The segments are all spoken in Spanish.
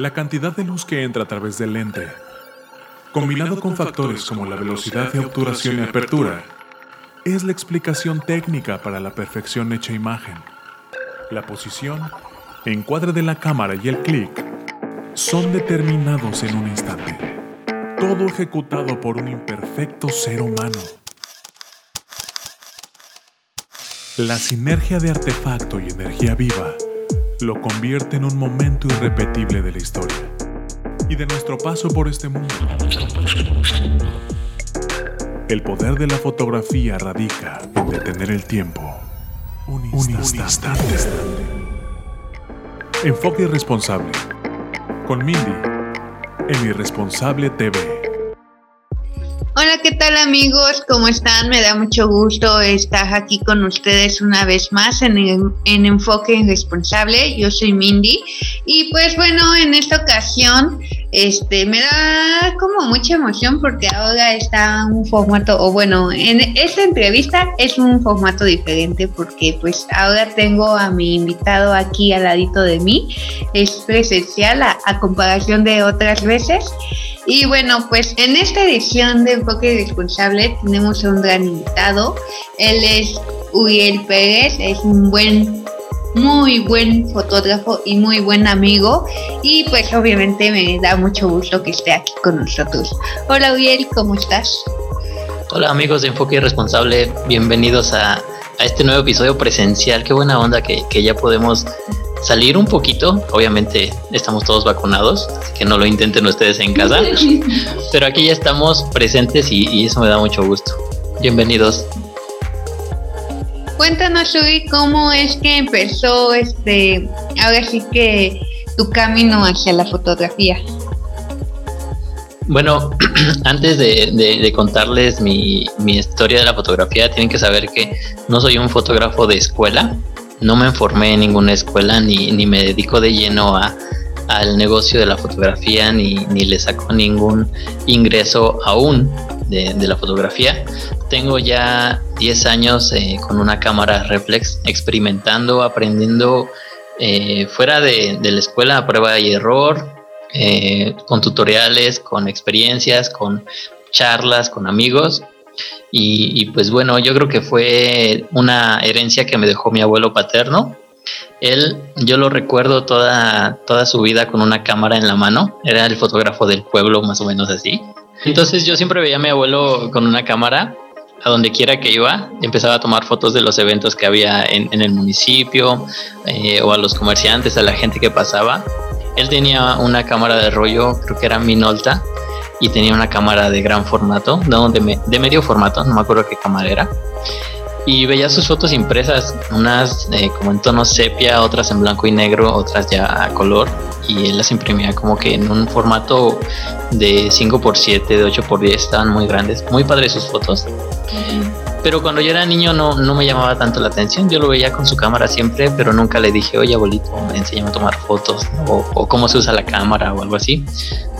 La cantidad de luz que entra a través del lente, combinado con factores como la velocidad de obturación y apertura, es la explicación técnica para la perfección hecha imagen. La posición, encuadre de la cámara y el clic son determinados en un instante. Todo ejecutado por un imperfecto ser humano. La sinergia de artefacto y energía viva lo convierte en un momento irrepetible de la historia y de nuestro paso por este mundo. El poder de la fotografía radica en detener el tiempo. Un instante. Enfoque irresponsable. Con Mindy, en Irresponsable TV. Hola, ¿qué tal amigos? ¿Cómo están? Me da mucho gusto estar aquí con ustedes una vez más en, en Enfoque Irresponsable. Yo soy Mindy y pues bueno, en esta ocasión este me da como mucha emoción porque ahora está un formato, o bueno, en esta entrevista es un formato diferente porque pues ahora tengo a mi invitado aquí al ladito de mí. Es presencial a, a comparación de otras veces. Y bueno, pues en esta edición de Enfoque Responsable tenemos a un gran invitado. Él es Uriel Pérez, es un buen, muy buen fotógrafo y muy buen amigo. Y pues obviamente me da mucho gusto que esté aquí con nosotros. Hola Uriel, ¿cómo estás? Hola amigos de Enfoque Responsable, bienvenidos a, a este nuevo episodio presencial. Qué buena onda que, que ya podemos salir un poquito. Obviamente estamos todos vacunados, así que no lo intenten ustedes en casa. Pero aquí ya estamos presentes y, y eso me da mucho gusto. Bienvenidos. Cuéntanos, Uri, cómo es que empezó este, ahora sí que tu camino hacia la fotografía. Bueno, antes de contarles mi, mi, historia de la fotografía, tienen que saber que no soy un fotógrafo de escuela, no me formé en ninguna escuela ni, ni me dedico de lleno a, al negocio de la fotografía ni, ni le saco ningún ingreso aún de, la fotografía. Tengo ya 10 años eh, con una cámara reflex experimentando, aprendiendo eh, fuera de, la escuela a prueba y error, eh, con tutoriales, con experiencias, con charlas, con amigos y, pues bueno, yo creo que fue una herencia que me dejó mi abuelo paterno. Él, yo lo recuerdo toda, toda su vida con una cámara en la mano. Era el fotógrafo del pueblo, más o menos así. Entonces yo siempre veía a mi abuelo con una cámara a donde quiera que iba, empezaba a tomar fotos de los eventos que había en, en el municipio eh, o a los comerciantes, a la gente que pasaba. Él tenía una cámara de rollo, creo que era Minolta, y tenía una cámara de gran formato, no, de, me, de, medio formato, no me acuerdo qué cámara era. Y veía sus fotos impresas, unas eh, como en tono sepia, otras en blanco y negro, otras ya a color. Y él las imprimía como que en un formato de 5x7, de 8x10, estaban muy grandes. Muy padres sus fotos. Pero cuando yo era niño no, no me llamaba tanto la atención. Yo lo veía con su cámara siempre, pero nunca le dije, oye abuelito, me enseñame a tomar fotos o, cómo se usa la cámara o algo así.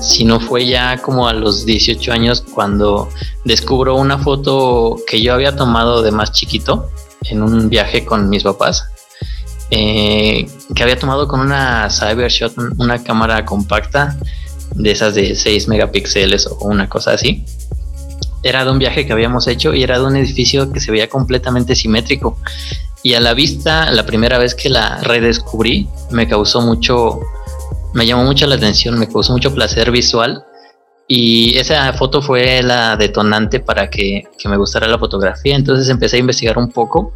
Sino fue ya como a los 18 años cuando descubro una foto que yo había tomado de más chiquito en un viaje con mis papás. Eh, que había tomado con una Cybershot, una cámara compacta de esas de 6 megapíxeles o una cosa así era de un viaje que habíamos hecho y era de un edificio que se veía completamente simétrico. Y a la vista, la primera vez que la redescubrí, me causó mucho, me llamó mucho la atención, me causó mucho placer visual. Y esa foto fue la detonante para que, que me gustara la fotografía. Entonces empecé a investigar un poco.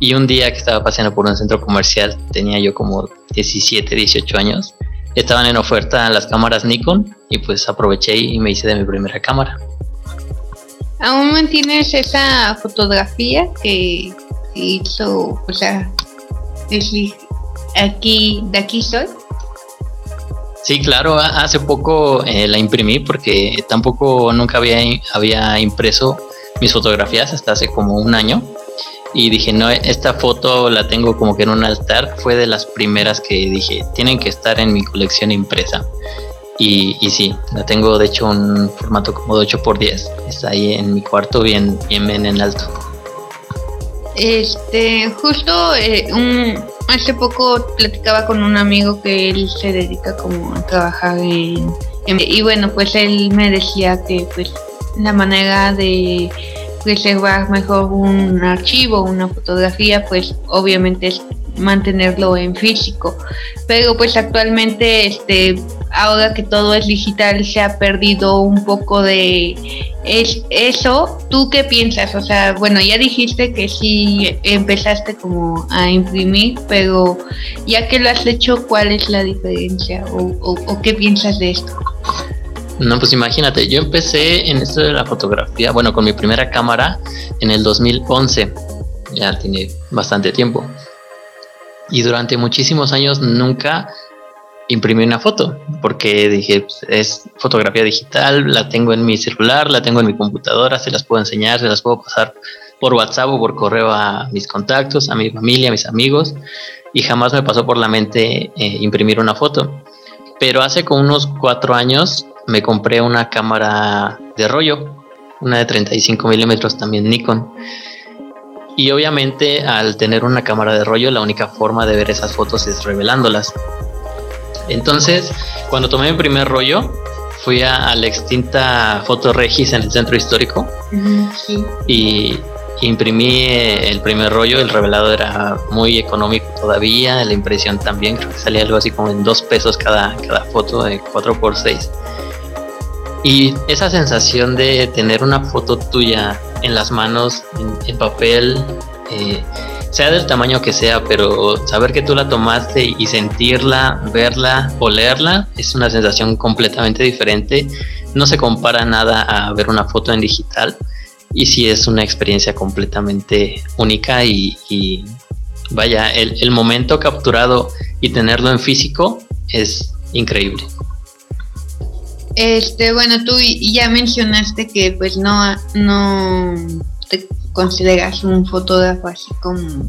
Y un día que estaba paseando por un centro comercial, tenía yo como 17, 18 años, estaban en oferta las cámaras Nikon y pues aproveché y me hice de mi primera cámara. ¿Aún mantienes esa fotografía que hizo, o sea, aquí, de aquí soy? Sí, claro, hace poco eh, la imprimí porque tampoco nunca había, había impreso mis fotografías hasta hace como un año y dije, no, esta foto la tengo como que en un altar, fue de las primeras que dije, tienen que estar en mi colección impresa. Y, y, sí, la tengo de hecho un formato como de 8x10. Está ahí en mi cuarto bien, bien, en alto. Este, justo eh, un, hace poco platicaba con un amigo que él se dedica como a trabajar en, y bueno pues él me decía que pues la manera de preservar mejor un archivo, una fotografía, pues obviamente es mantenerlo en físico. Pero pues actualmente, este, ahora que todo es digital, se ha perdido un poco de es eso. ¿Tú qué piensas? O sea, bueno, ya dijiste que sí empezaste como a imprimir, pero ya que lo has hecho, ¿cuál es la diferencia? ¿O, o qué piensas de esto? No, pues imagínate, yo empecé en esto de la fotografía, bueno, con mi primera cámara en el 2011, ya tiene bastante tiempo. Y durante muchísimos años nunca imprimí una foto, porque dije, pues, es fotografía digital, la tengo en mi celular, la tengo en mi computadora, se las puedo enseñar, se las puedo pasar por WhatsApp o por correo a mis contactos, a mi familia, a mis amigos, y jamás me pasó por la mente eh, imprimir una foto. Pero hace como unos cuatro años me compré una cámara de rollo, una de 35 milímetros también Nikon. Y obviamente al tener una cámara de rollo, la única forma de ver esas fotos es revelándolas. Entonces, cuando tomé mi primer rollo, fui a, la extinta Foto Regis en el centro histórico y imprimí eh, el primer rollo. El revelado era muy económico todavía, la impresión también, creo que salía algo así como en dos pesos cada, cada foto de 4 por 6 y esa sensación de tener una foto tuya en las manos, en, papel, eh, sea del tamaño que sea, pero saber que tú la tomaste y sentirla, verla, olerla, es una sensación completamente diferente. No se compara nada a ver una foto en digital y sí es una experiencia completamente única y, vaya, el, el momento capturado y tenerlo en físico es increíble. Este, bueno, tú ya mencionaste que pues no, no te consideras un fotógrafo así como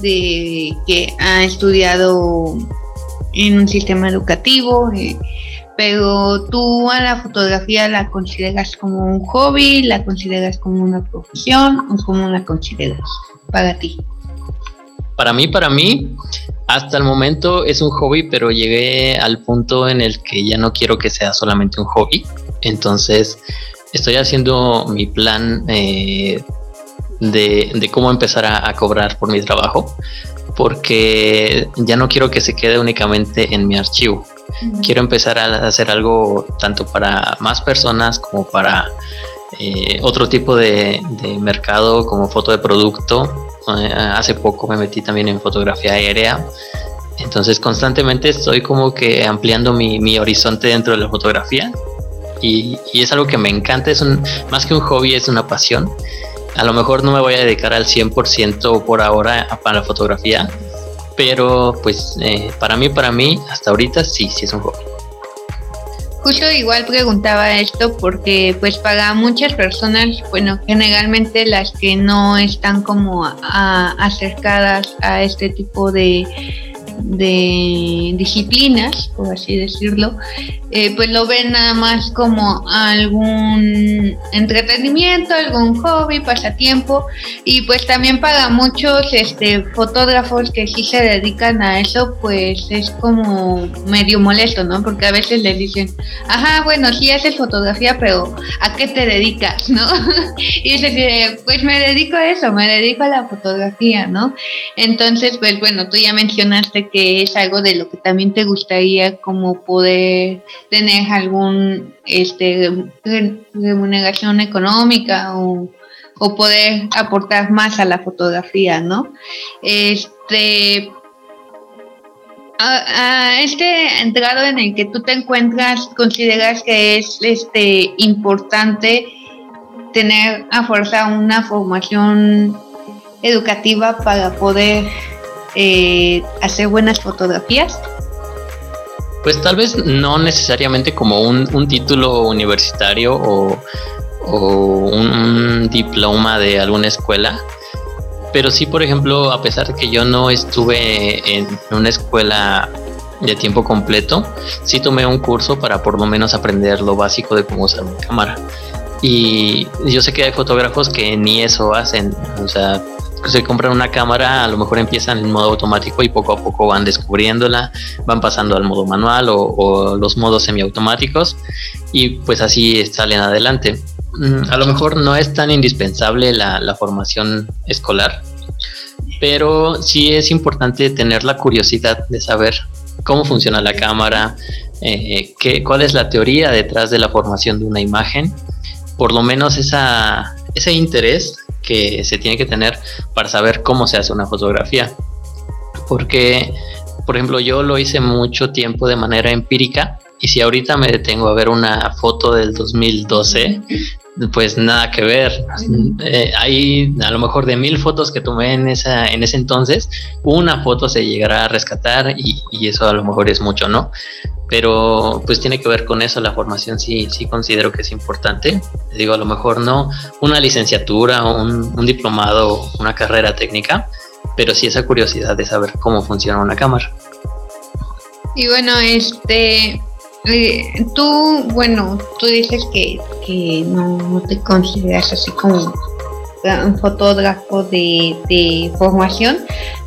de que ha estudiado en un sistema educativo, eh, pero tú a la fotografía la consideras como un hobby, la consideras como una profesión o como la consideras para ti. Para mí, para mí, hasta el momento es un hobby, pero llegué al punto en el que ya no quiero que sea solamente un hobby. Entonces estoy haciendo mi plan eh, de, cómo empezar a, cobrar por mi trabajo, porque ya no quiero que se quede únicamente en mi archivo. Quiero empezar a hacer algo tanto para más personas como para eh, otro tipo de, de mercado como foto de producto hace poco me metí también en fotografía aérea. Entonces constantemente estoy como que ampliando mi, horizonte dentro de la fotografía y, es algo que me encanta, es un, más que un hobby, es una pasión. A lo mejor no me voy a dedicar al 100% por ahora para la fotografía, pero pues eh, para mí, para mí, hasta ahorita sí, sí es un hobby. Justo igual preguntaba esto porque pues para muchas personas, bueno, generalmente las que no están como acercadas a este tipo de de disciplinas, por así decirlo, eh, pues lo ven nada más como algún entretenimiento, algún hobby, pasatiempo, y pues también para muchos este, fotógrafos que sí se dedican a eso, pues es como medio molesto, ¿no? Porque a veces les dicen, ajá, bueno, sí haces fotografía, pero ¿a qué te dedicas, no? y dice, pues me dedico a eso, me dedico a la fotografía, ¿no? Entonces, pues bueno, tú ya mencionaste que es algo de lo que también te gustaría como poder tener algún este remuneración económica o, poder aportar más a la fotografía, ¿no? Este a, este entrado en el que tú te encuentras, consideras que es este importante tener a fuerza una formación educativa para poder eh, hacer buenas fotografías? Pues tal vez no necesariamente como un, título universitario o, un, diploma de alguna escuela, pero sí, por ejemplo, a pesar de que yo no estuve en una escuela de tiempo completo, sí tomé un curso para por lo menos aprender lo básico de cómo usar una cámara. Y yo sé que hay fotógrafos que ni eso hacen, o sea, se compran una cámara, a lo mejor empiezan en modo automático y poco a poco van descubriéndola, van pasando al modo manual o, los modos semiautomáticos y pues así salen adelante. Mm, a lo mejor no es tan indispensable la, formación escolar, pero sí es importante tener la curiosidad de saber cómo funciona la cámara, eh, qué, cuál es la teoría detrás de la formación de una imagen, por lo menos esa, ese interés que se tiene que tener para saber cómo se hace una fotografía. Porque, por ejemplo, yo lo hice mucho tiempo de manera empírica y si ahorita me detengo a ver una foto del 2012, pues nada que ver. Eh, hay a lo mejor de mil fotos que tomé en, esa, en ese entonces, una foto se llegará a rescatar y, y, eso a lo mejor es mucho, ¿no? Pero pues tiene que ver con eso, la formación sí, sí considero que es importante. Digo, a lo mejor no una licenciatura, un, un diplomado, una carrera técnica, pero sí esa curiosidad de saber cómo funciona una cámara. Y bueno, este, eh, tú, bueno, tú dices que, no, te consideras así como un fotógrafo de, formación,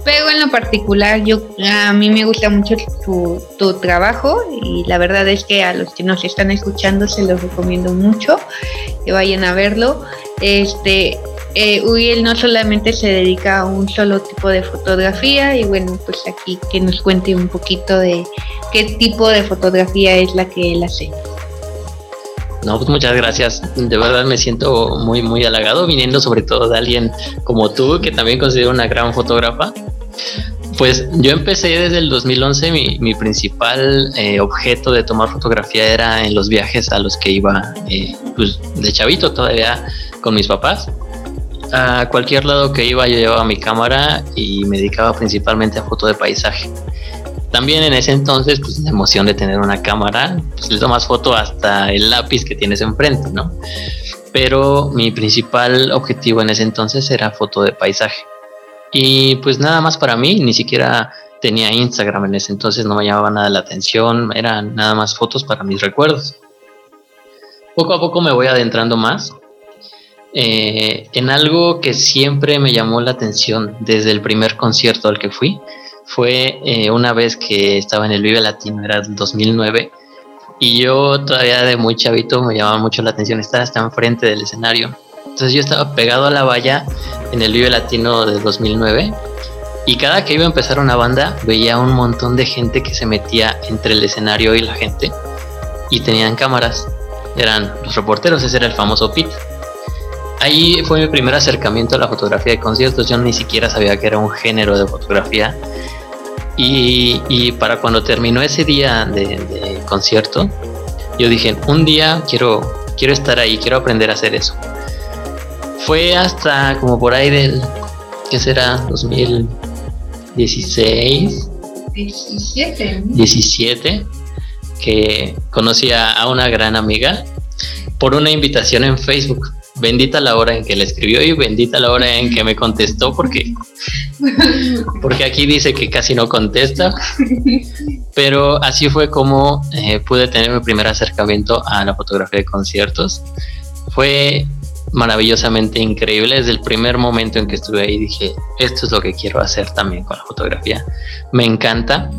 pero en lo particular yo a mí me gusta mucho tu, tu, trabajo y la verdad es que a los que nos están escuchando se los recomiendo mucho que vayan a verlo. Este, eh, Uriel no solamente se dedica a un solo tipo de fotografía y bueno, pues aquí que nos cuente un poquito de qué tipo de fotografía es la que él hace. No, pues muchas gracias. De verdad me siento muy, muy halagado viniendo sobre todo de alguien como tú, que también considero una gran fotógrafa. Pues yo empecé desde el 2011, mi, principal eh, objeto de tomar fotografía era en los viajes a los que iba eh, pues de chavito todavía con mis papás a cualquier lado que iba yo llevaba mi cámara y me dedicaba principalmente a foto de paisaje. También en ese entonces, pues la emoción de tener una cámara, pues le tomas foto hasta el lápiz que tienes enfrente, ¿no? Pero mi principal objetivo en ese entonces era foto de paisaje. Y pues nada más para mí, ni siquiera tenía Instagram en ese entonces, no me llamaba nada la atención, eran nada más fotos para mis recuerdos. Poco a poco me voy adentrando más eh, en algo que siempre me llamó la atención desde el primer concierto al que fui. Fue eh, una vez que estaba en el Vive Latino, era el 2009, y yo todavía de muy chavito me llamaba mucho la atención estar hasta enfrente del escenario. Entonces yo estaba pegado a la valla en el Vive Latino de 2009 y cada que iba a empezar una banda veía un montón de gente que se metía entre el escenario y la gente y tenían cámaras. Eran los reporteros, ese era el famoso pit ahí fue mi primer acercamiento a la fotografía de conciertos. Yo ni siquiera sabía que era un género de fotografía. Y, para cuando terminó ese día de, concierto, yo dije, un día quiero, quiero estar ahí, quiero aprender a hacer eso. Fue hasta como por ahí del, ¿qué será? 2016. 17. 17 que conocí a una gran amiga por una invitación en Facebook bendita la hora en que le escribió y bendita la hora en que me contestó porque porque aquí dice que casi no contesta. Pero así fue como eh, pude tener mi primer acercamiento a la fotografía de conciertos. Fue maravillosamente increíble. Desde el primer momento en que estuve ahí dije esto es lo que quiero hacer también con la fotografía. Me encanta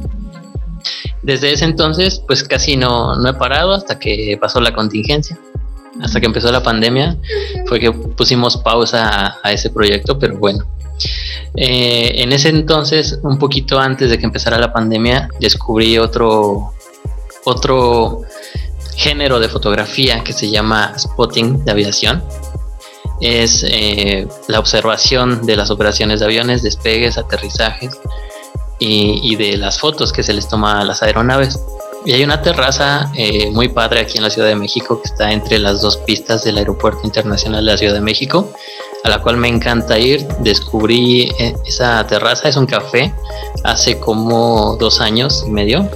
desde ese entonces pues casi no, no he parado hasta que pasó la contingencia hasta que empezó la pandemia, fue que pusimos pausa a, ese proyecto, pero bueno. Eh, en ese entonces, un poquito antes de que empezara la pandemia, descubrí otro, otro género de fotografía que se llama spotting de aviación. Es eh, la observación de las operaciones de aviones, despegues, aterrizajes y, y de las fotos que se les toma a las aeronaves. Y hay una terraza eh, muy padre aquí en la Ciudad de México que está entre las dos pistas del Aeropuerto Internacional de la Ciudad de México, a la cual me encanta ir. Descubrí eh, esa terraza, es un café, hace como dos años y medio.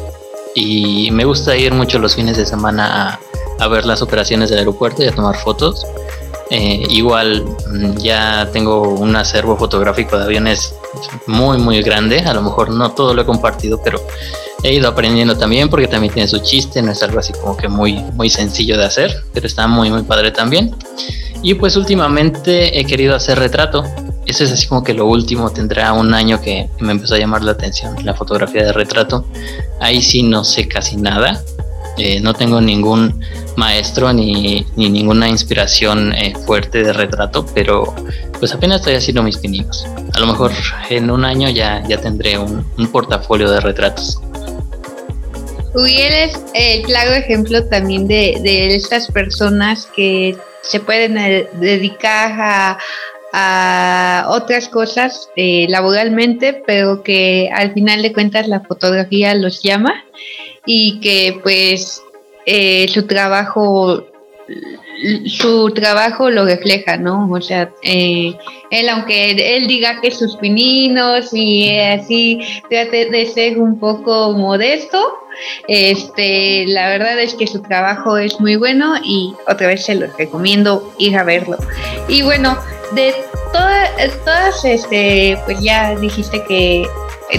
Y me gusta ir mucho los fines de semana a, ver las operaciones del aeropuerto y a tomar fotos. Eh, igual mm, ya tengo un acervo fotográfico de aviones muy muy grande, a lo mejor no todo lo he compartido, pero he ido aprendiendo también porque también tiene su chiste, no es algo así como que muy, muy sencillo de hacer, pero está muy, muy padre también. Y pues últimamente he querido hacer retrato. eso es así como que lo último. Tendrá un año que, me empezó a llamar la atención la fotografía de retrato. Ahí sí no sé casi nada. Eh, no tengo ningún maestro ni, ninguna inspiración eh, fuerte de retrato, pero pues apenas estoy haciendo mis pininos. A lo mejor en un año ya, ya tendré un, portafolio de retratos. Uriel es el claro ejemplo también de, de estas personas que se pueden eh, dedicar a, a otras cosas eh, laboralmente, pero que al final de cuentas la fotografía los llama y que pues eh, su trabajo su trabajo lo refleja, ¿no? O sea, él, aunque él diga que sus pininos y así trate de ser un poco modesto, este, la verdad es que su trabajo es muy bueno y otra vez se lo recomiendo ir a verlo. Y bueno, de todas, todas este, pues ya dijiste que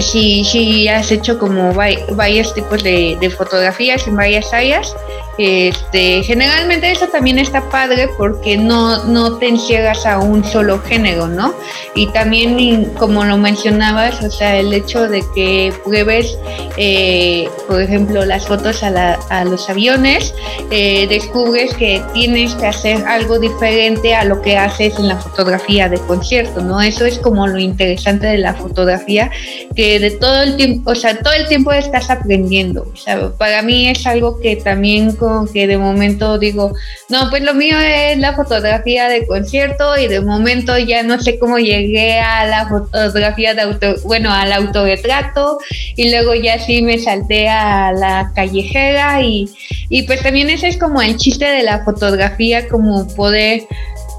sí, sí has hecho como varios tipos de, de fotografías en varias áreas. Este, generalmente eso también está padre porque no, no te encierras a un solo género, ¿no? Y también, como lo mencionabas, o sea, el hecho de que pruebes, eh, por ejemplo, las fotos a, a los aviones, eh, descubres que tienes que hacer algo diferente a lo que haces en la fotografía de concierto, ¿no? Eso es como lo interesante de la fotografía, que de todo el tiempo, o sea, todo el tiempo estás aprendiendo. O sea, para mí es algo que también que de momento digo, no, pues lo mío es la fotografía de concierto y de momento ya no sé cómo llegué a la fotografía de auto, bueno, al autorretrato y luego ya sí me salté a la callejera y, y pues también ese es como el chiste de la fotografía, como poder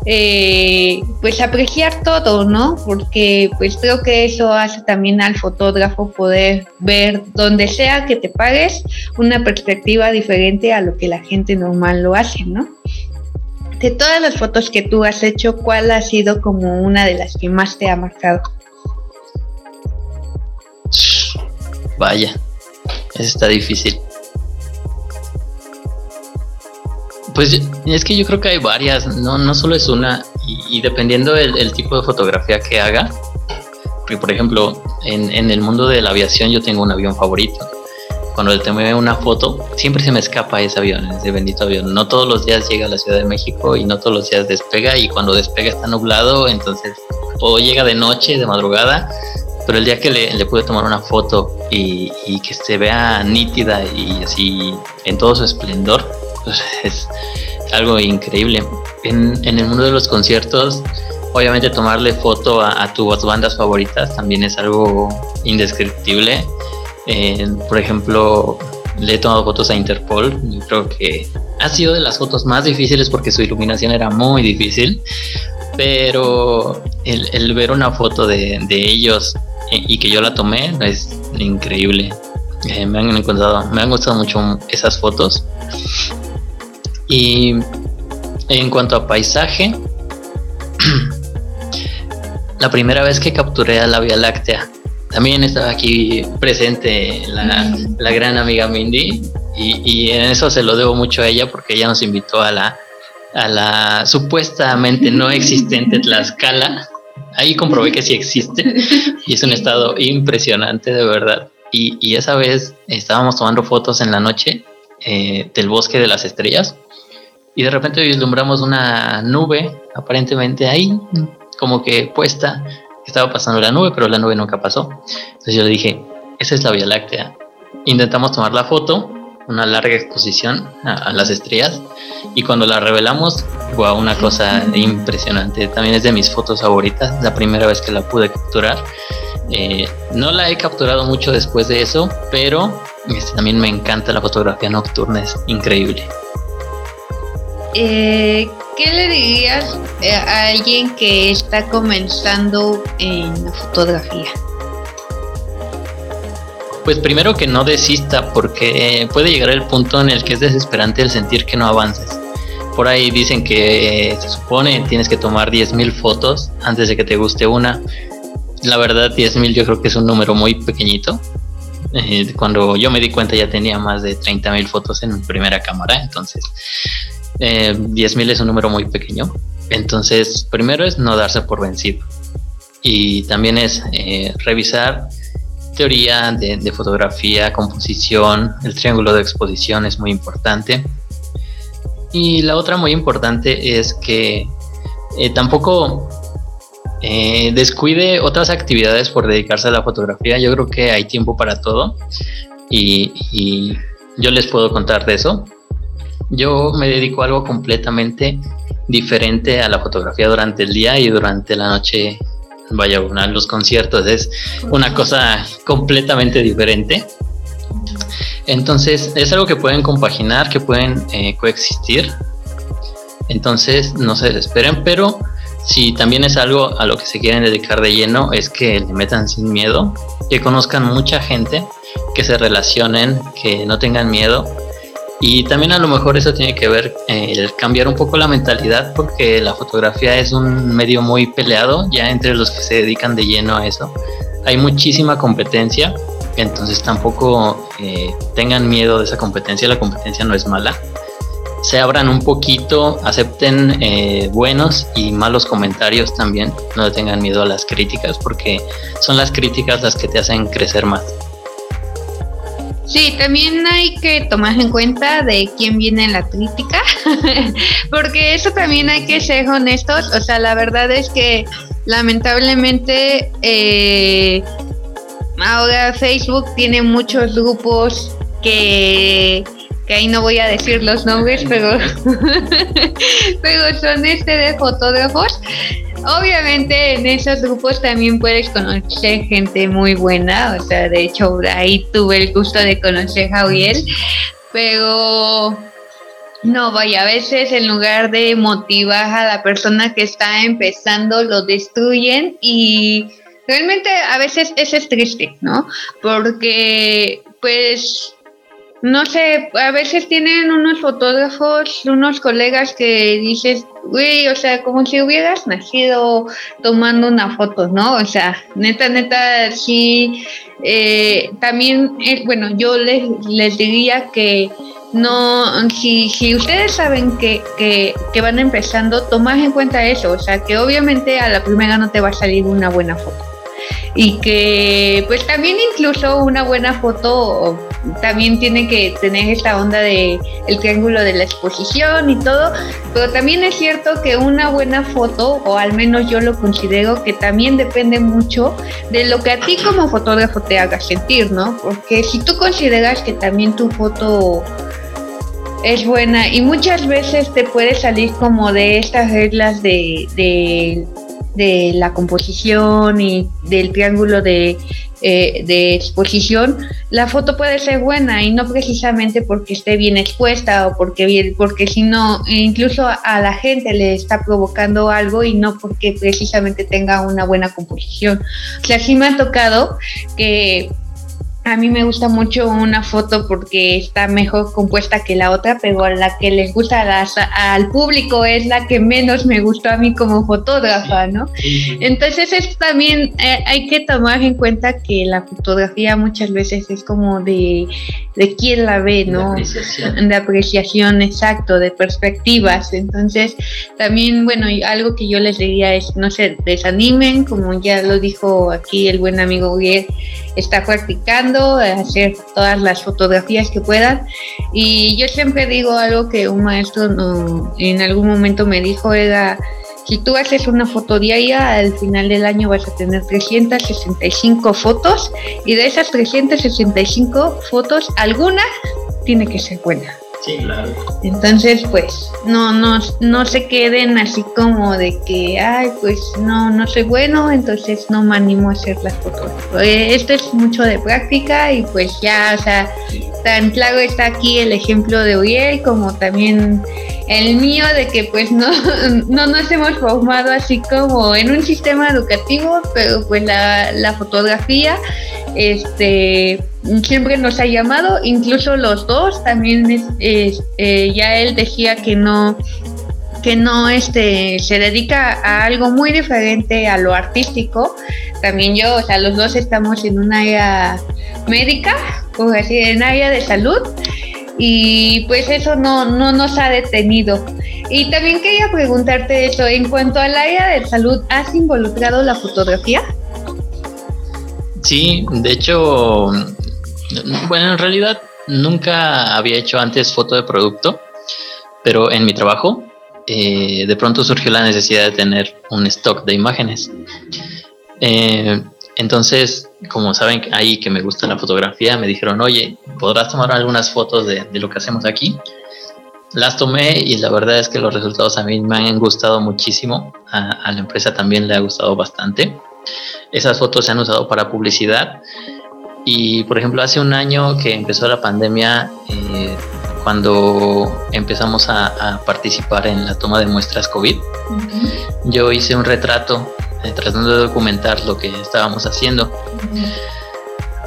eh, pues apreciar todo, ¿no? Porque pues creo que eso hace también al fotógrafo poder ver donde sea que te pagues una perspectiva diferente a lo que la gente normal lo hace, ¿no? De todas las fotos que tú has hecho, ¿cuál ha sido como una de las que más te ha marcado? Vaya, eso está difícil. Pues es que yo creo que hay varias, no, no solo es una, y, dependiendo del tipo de fotografía que haga, porque por ejemplo, en, en, el mundo de la aviación yo tengo un avión favorito. Cuando le tomé una foto, siempre se me escapa ese avión, ese bendito avión. No todos los días llega a la Ciudad de México y no todos los días despega y cuando despega está nublado, entonces o llega de noche, de madrugada, pero el día que le, pude tomar una foto y, y, que se vea nítida y así en todo su esplendor, es algo increíble. En, el mundo de los conciertos, obviamente tomarle foto a, tus bandas favoritas también es algo indescriptible. por ejemplo, le he tomado fotos a Interpol y creo que ha sido de las fotos más difíciles porque su iluminación era muy difícil, pero el, ver una foto de, ellos y que yo la tomé es increíble. Eh, me han encontrado, me han gustado mucho esas fotos y en cuanto a paisaje, la primera vez que capturé a la Vía Láctea, también estaba aquí presente la, gran amiga Mindy y, en eso se lo debo mucho a ella porque ella nos invitó a la, a la supuestamente no existente Tlaxcala. Ahí comprobé que sí existe y es un estado impresionante de verdad. Y, y esa vez estábamos tomando fotos en la noche eh, del bosque de las estrellas y de repente vislumbramos una nube aparentemente ahí, como que puesta, estaba pasando la nube, pero la nube nunca pasó. Entonces yo le dije, esa es la Vía Láctea. Intentamos tomar la foto, una larga exposición a, las estrellas, y cuando la revelamos, fue una cosa impresionante. También es de mis fotos favoritas, la primera vez que la pude capturar. Eh, no la he capturado mucho después de eso, pero este, también me encanta la fotografía nocturna, es increíble. Eh, ¿qué le dirías eh, a alguien que está comenzando en la fotografía? Pues primero que no desista porque puede llegar el punto en el que es desesperante el sentir que no avances. Por ahí dicen que eh, se supone tienes que tomar 10.000 fotos antes de que te guste una. La verdad 10.000 yo creo que es un número muy pequeñito. cuando yo me di cuenta ya tenía más de 30.000 fotos en mi primera cámara, entonces eh, 10.000 es un número muy pequeño. Entonces, primero es no darse por vencido. y también es eh, revisar teoría de, fotografía, composición, el triángulo de exposición es muy importante. Y la otra muy importante es que eh, tampoco eh, descuide otras actividades por dedicarse a la fotografía. Yo creo que hay tiempo para todo y, yo les puedo contar de eso. Yo me dedico a algo completamente diferente a la fotografía durante el día y durante la noche vaya, a los conciertos es una cosa completamente diferente. Entonces, es algo que pueden compaginar, que pueden eh, coexistir. Entonces, no se desesperen, pero si también es algo a lo que se quieren dedicar de lleno, es que le metan sin miedo, que conozcan mucha gente, que se relacionen, que no tengan miedo y también a lo mejor eso tiene que ver eh, el cambiar un poco la mentalidad porque la fotografía es un medio muy peleado ya entre los que se dedican de lleno a eso. Hay muchísima competencia, entonces tampoco eh, tengan miedo de esa competencia, la competencia no es mala. Se abran un poquito, acepten eh, buenos y malos comentarios también, no tengan miedo a las críticas porque son las críticas las que te hacen crecer más. Sí, también hay que tomar en cuenta de quién viene la crítica, porque eso también hay que ser honestos. O sea, la verdad es que lamentablemente eh, ahora Facebook tiene muchos grupos que que ahí no voy a decir los nombres, pero, pero son este de fotógrafos Obviamente en esos grupos también puedes conocer gente muy buena, o sea, de hecho ahí tuve el gusto de conocer a Javier, pero no, vaya, a veces en lugar de motivar a la persona que está empezando, lo destruyen y realmente a veces eso es triste, ¿no? Porque pues no sé, a veces tienen unos fotógrafos, unos colegas que dices, güey, o sea, como si hubieras nacido tomando una foto, ¿no? O sea, neta, neta, sí, eh, también, eh, bueno, yo les, les diría que no, si, si ustedes saben que, que, que van empezando, tomad en cuenta eso, o sea, que obviamente a la primera no te va a salir una buena foto y que pues también incluso una buena foto también tiene que tener esta onda de el triángulo de la exposición y todo, pero también es cierto que una buena foto, o al menos yo lo considero que también depende mucho de lo que a ti como fotógrafo te haga sentir, ¿no? Porque si tú consideras que también tu foto es buena y muchas veces te puede salir como de estas reglas de, de de la composición y del triángulo de, eh, de, exposición, la foto puede ser buena y no precisamente porque esté bien expuesta o porque, porque si no, incluso a la gente le está provocando algo y no porque precisamente tenga una buena composición. O sea, sí me ha tocado que a mí me gusta mucho una foto porque está mejor compuesta que la otra, pero la que les gusta al público es la que menos me gustó a mí como fotógrafa, ¿no? Entonces es también eh, hay que tomar en cuenta que la fotografía muchas veces es como de, de quién la ve, ¿no? De apreciación. de apreciación, exacto, de perspectivas. Entonces también, bueno, algo que yo les diría es, no se desanimen, como ya lo dijo aquí el buen amigo Guillermo está practicando, hacer todas las fotografías que puedan. Y yo siempre digo algo que un maestro en algún momento me dijo, era, si tú haces una foto diaria, al final del año vas a tener 365 fotos y de esas 365 fotos, alguna tiene que ser buena. Entonces, pues, no, no, no se queden así como de que, ay, pues no, no soy bueno, entonces no me animo a hacer las fotos. Eh, esto es mucho de práctica y pues ya, o sea, tan claro está aquí el ejemplo de Uriel como también el mío de que pues no, no nos hemos formado así como en un sistema educativo, pero pues la fotografía, este siempre nos ha llamado, incluso los dos, también es, eh, ya él decía que no que no este se dedica a algo muy diferente a lo artístico. También yo, o sea, los dos estamos en un área médica, o así, en área de salud, y pues eso no, no nos ha detenido. Y también quería preguntarte eso, en cuanto al área de salud, ¿has involucrado la fotografía? Sí, de hecho, bueno, en realidad nunca había hecho antes foto de producto, pero en mi trabajo eh, de pronto surgió la necesidad de tener un stock de imágenes. Eh, entonces, como saben ahí que me gusta la fotografía, me dijeron, oye, ¿podrás tomar algunas fotos de, lo que hacemos aquí? Las tomé y la verdad es que los resultados a mí me han gustado muchísimo, a, la empresa también le ha gustado bastante. Esas fotos se han usado para publicidad y, por ejemplo, hace un año que empezó la pandemia, eh, cuando empezamos a, participar en la toma de muestras COVID, yo hice un retrato eh, tratando de documentar lo que estábamos haciendo.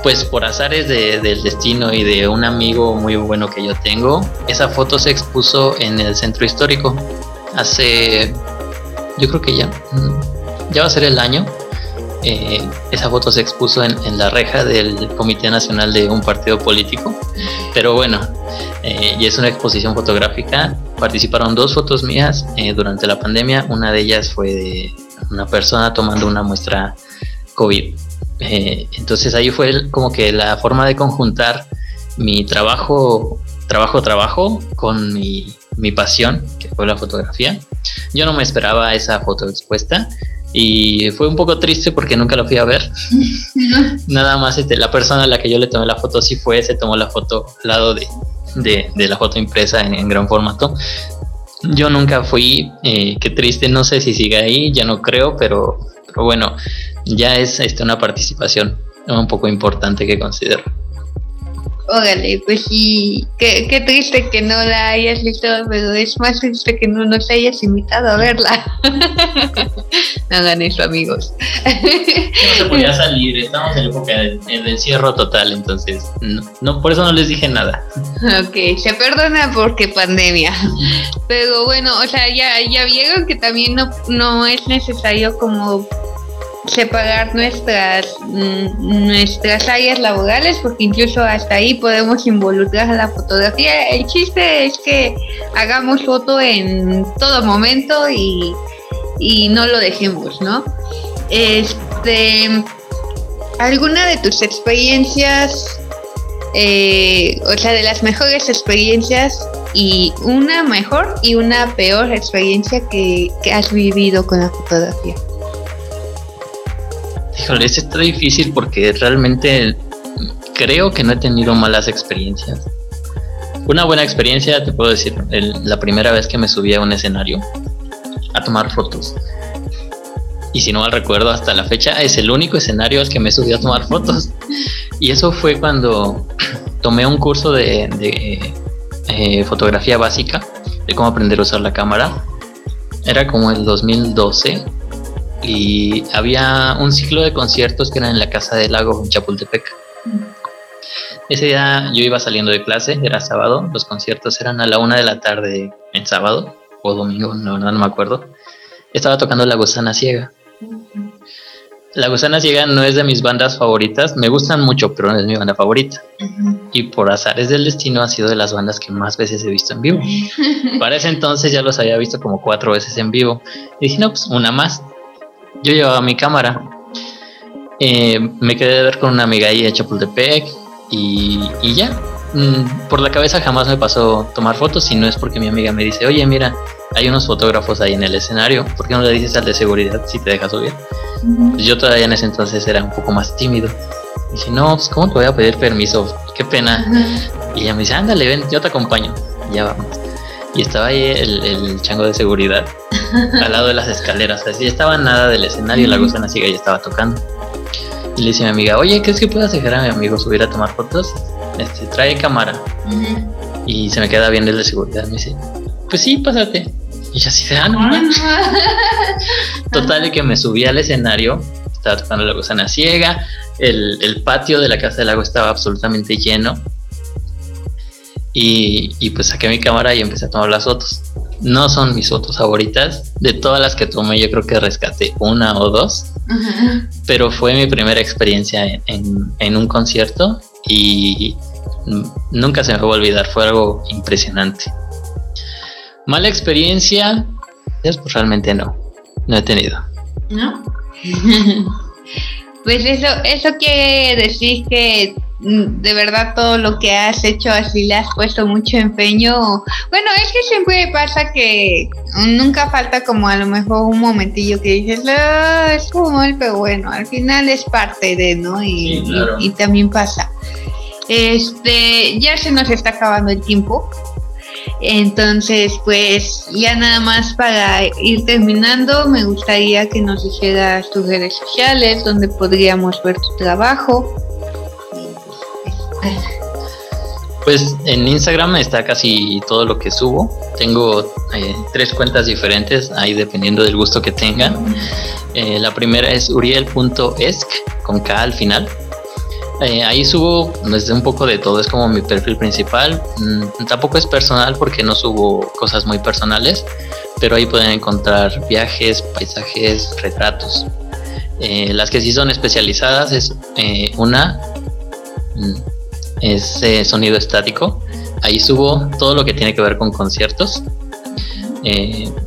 Pues por azares del destino y de un amigo muy bueno que yo tengo, esa foto se expuso en el centro histórico hace, yo creo que ya, ya va a ser el año. Eh, esa foto se expuso en, en, la reja del Comité Nacional de un partido político. Pero bueno, eh, y es una exposición fotográfica. Participaron dos fotos mías durante la pandemia. Una de ellas fue de una persona tomando una muestra COVID. Eh, entonces ahí fue como que la forma de conjuntar mi trabajo, trabajo, trabajo con mi, mi pasión, que fue la fotografía. Yo no me esperaba esa foto expuesta y fue un poco triste porque nunca la fui a ver. Nada más este, la persona a la que yo le tomé la foto sí fue, se tomó la foto al lado de, de, de la foto impresa en, en, gran formato. Yo nunca fui, eh, qué triste, no sé si sigue ahí, ya no creo, pero, pero bueno, ya es este, una participación un poco importante que considero. Órale, pues sí, qué, qué, triste que no la hayas visto, pero es más triste que no nos hayas invitado a verla. no hagan eso, amigos. no se podía salir, estamos en época de, encierro total, entonces, no, por eso no les dije nada. Ok, se perdona porque pandemia. Pero bueno, o sea, ya, ya vieron que también no, no es necesario como separar nuestras, mm, nuestras áreas laborales, porque incluso hasta ahí podemos involucrar a la fotografía. El chiste es que hagamos foto en todo momento y, y no lo dejemos, ¿no? Este, ¿Alguna de tus experiencias, eh, o sea, de las mejores experiencias y una mejor y una peor experiencia que, que has vivido con la fotografía? Híjole, es está difícil porque realmente creo que no he tenido malas experiencias. Una buena experiencia, te puedo decir, la primera vez que me subí a un escenario a tomar fotos. Y si no mal recuerdo, hasta la fecha es el único escenario al que me subí a tomar fotos. Y eso fue cuando tomé un curso de, eh, fotografía básica, de cómo aprender a usar la cámara. Era como el 2012 y había un ciclo de conciertos que eran en la Casa del Lago en Chapultepec. Ese día yo iba saliendo de clase, era sábado, los conciertos eran a la una de la tarde en sábado o domingo, no, no, me acuerdo. Estaba tocando La Gusana Ciega. La Gusana Ciega no es de mis bandas favoritas, me gustan mucho, pero no es mi banda favorita. Y por azares del destino ha sido de las bandas que más veces he visto en vivo. Para ese entonces ya los había visto como cuatro veces en vivo. Y dije, no, pues una más yo llevaba mi cámara. Eh, me quedé de ver con una amiga ahí de Chapultepec y, y ya. Mm, por la cabeza jamás me pasó tomar fotos y no es porque mi amiga me dice, oye, mira, hay unos fotógrafos ahí en el escenario, ¿por qué no le dices al de seguridad si te deja subir? Pues yo todavía en ese entonces era un poco más tímido. dije, no, pues ¿cómo te voy a pedir permiso? Qué pena. Y ella me dice, ándale, ven, yo te acompaño. ya vamos y estaba ahí el, chango de seguridad al lado de las escaleras. Así estaba nada del escenario, la gusana ciega ya estaba tocando. Y le dice a mi amiga, oye, ¿crees que puedas dejar a mi amigo subir a tomar fotos? Este, trae cámara. Y se me queda bien el de seguridad. Me dice, pues sí, pásate. Y yo así de, ah, no, Total, de que me subí al escenario, estaba tocando la gusana ciega, el, el patio de la casa del lago estaba absolutamente lleno y, pues saqué mi cámara y empecé a tomar las fotos. No son mis fotos favoritas. De todas las que tomé, yo creo que rescaté una o dos. Pero fue mi primera experiencia en, un concierto y nunca se me va a olvidar. Fue algo impresionante. Mala experiencia, pues realmente no, no he tenido. ¿No? pues eso, eso quiere decir que de verdad todo lo que has hecho así le has puesto mucho empeño. Bueno, es que siempre pasa que nunca falta como a lo mejor un momentillo que dices, ah, es como el pero bueno, al final es parte de, ¿no? Y, y también pasa. Este, ya se nos está acabando el tiempo. Entonces, pues ya nada más para ir terminando, me gustaría que nos hicieras tus redes sociales, donde podríamos ver tu trabajo. Pues en Instagram está casi todo lo que subo. Tengo eh, tres cuentas diferentes, ahí dependiendo del gusto que tengan. Eh, la primera es uriel.esc con K al final. Eh, ahí subo desde un poco de todo, es como mi perfil principal. Mm, tampoco es personal porque no subo cosas muy personales, pero ahí pueden encontrar viajes, paisajes, retratos. Las que sí son especializadas es una, mm, es sonido estático. Ahí subo todo lo que tiene que ver con conciertos.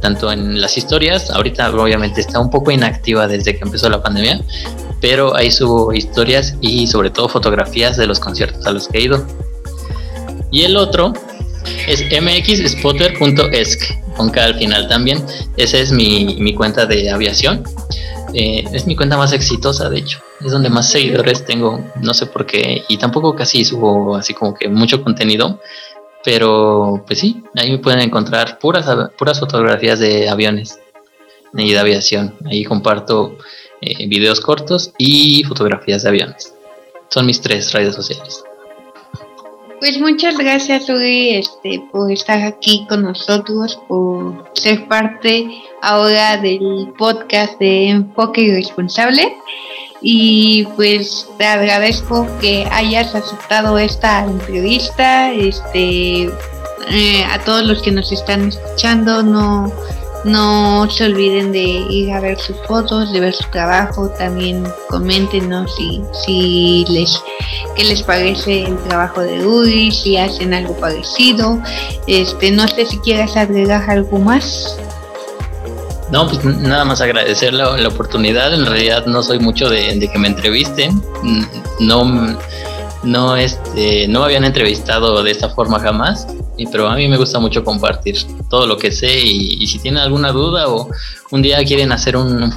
tanto en las historias, ahorita obviamente está un poco inactiva desde que empezó la pandemia, pero ahí subo historias y sobre todo fotografías de los conciertos a los que he ido. Y el otro es mxspotter.esc, con K al final también. Esa es mi, cuenta de aviación. Eh, es mi cuenta más exitosa, de hecho. Es donde más seguidores tengo, no sé por qué. Y tampoco casi subo así como que mucho contenido. Pero pues sí, ahí me pueden encontrar puras, puras fotografías de aviones y de aviación. Ahí comparto eh, videos cortos y fotografías de aviones. Son mis tres redes sociales. Pues muchas gracias, Uri, este, por estar aquí con nosotros, por ser parte ahora del podcast de Enfoque Irresponsable. Y pues te agradezco que hayas aceptado esta entrevista. Este, eh, a todos los que nos están escuchando, no no se olviden de ir a ver sus fotos, de ver su trabajo, también coméntenos si, si les qué les parece el trabajo de Uri, si hacen algo parecido. Este, no sé si quieras agregar algo más. No, pues nada más agradecer la, oportunidad. En realidad no soy mucho de, de que me entrevisten. No no este no me habían entrevistado de esta forma jamás pero a mí me gusta mucho compartir todo lo que sé y, si tienen alguna duda o un día quieren hacer un, un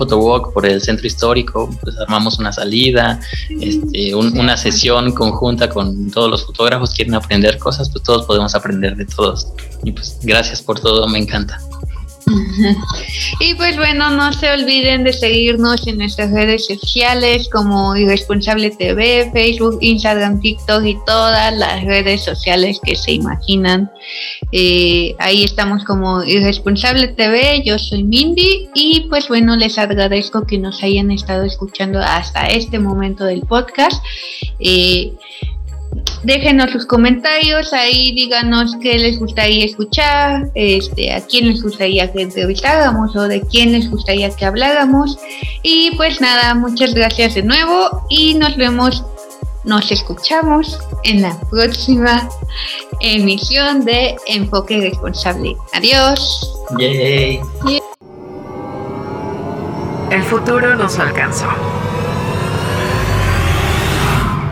por el centro histórico pues armamos una salida este, una sesión conjunta con todos los fotógrafos quieren aprender cosas pues todos podemos aprender de todos. Y pues gracias por todo me encanta y pues bueno, no se olviden de seguirnos en nuestras redes sociales como Irresponsable TV, Facebook, Instagram, TikTok y todas las redes sociales que se imaginan. Eh, ahí estamos como Irresponsable TV, yo soy Mindy y pues bueno, les agradezco que nos hayan estado escuchando hasta este momento del podcast. Eh, déjenos sus comentarios, ahí díganos qué les gustaría escuchar, este, a quién les gustaría que entrevistáramos o de quién les gustaría que habláramos. Y pues nada, muchas gracias de nuevo y nos vemos, nos escuchamos en la próxima emisión de Enfoque Responsable. Adiós. El futuro nos alcanzó.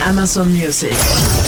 Amazon Music.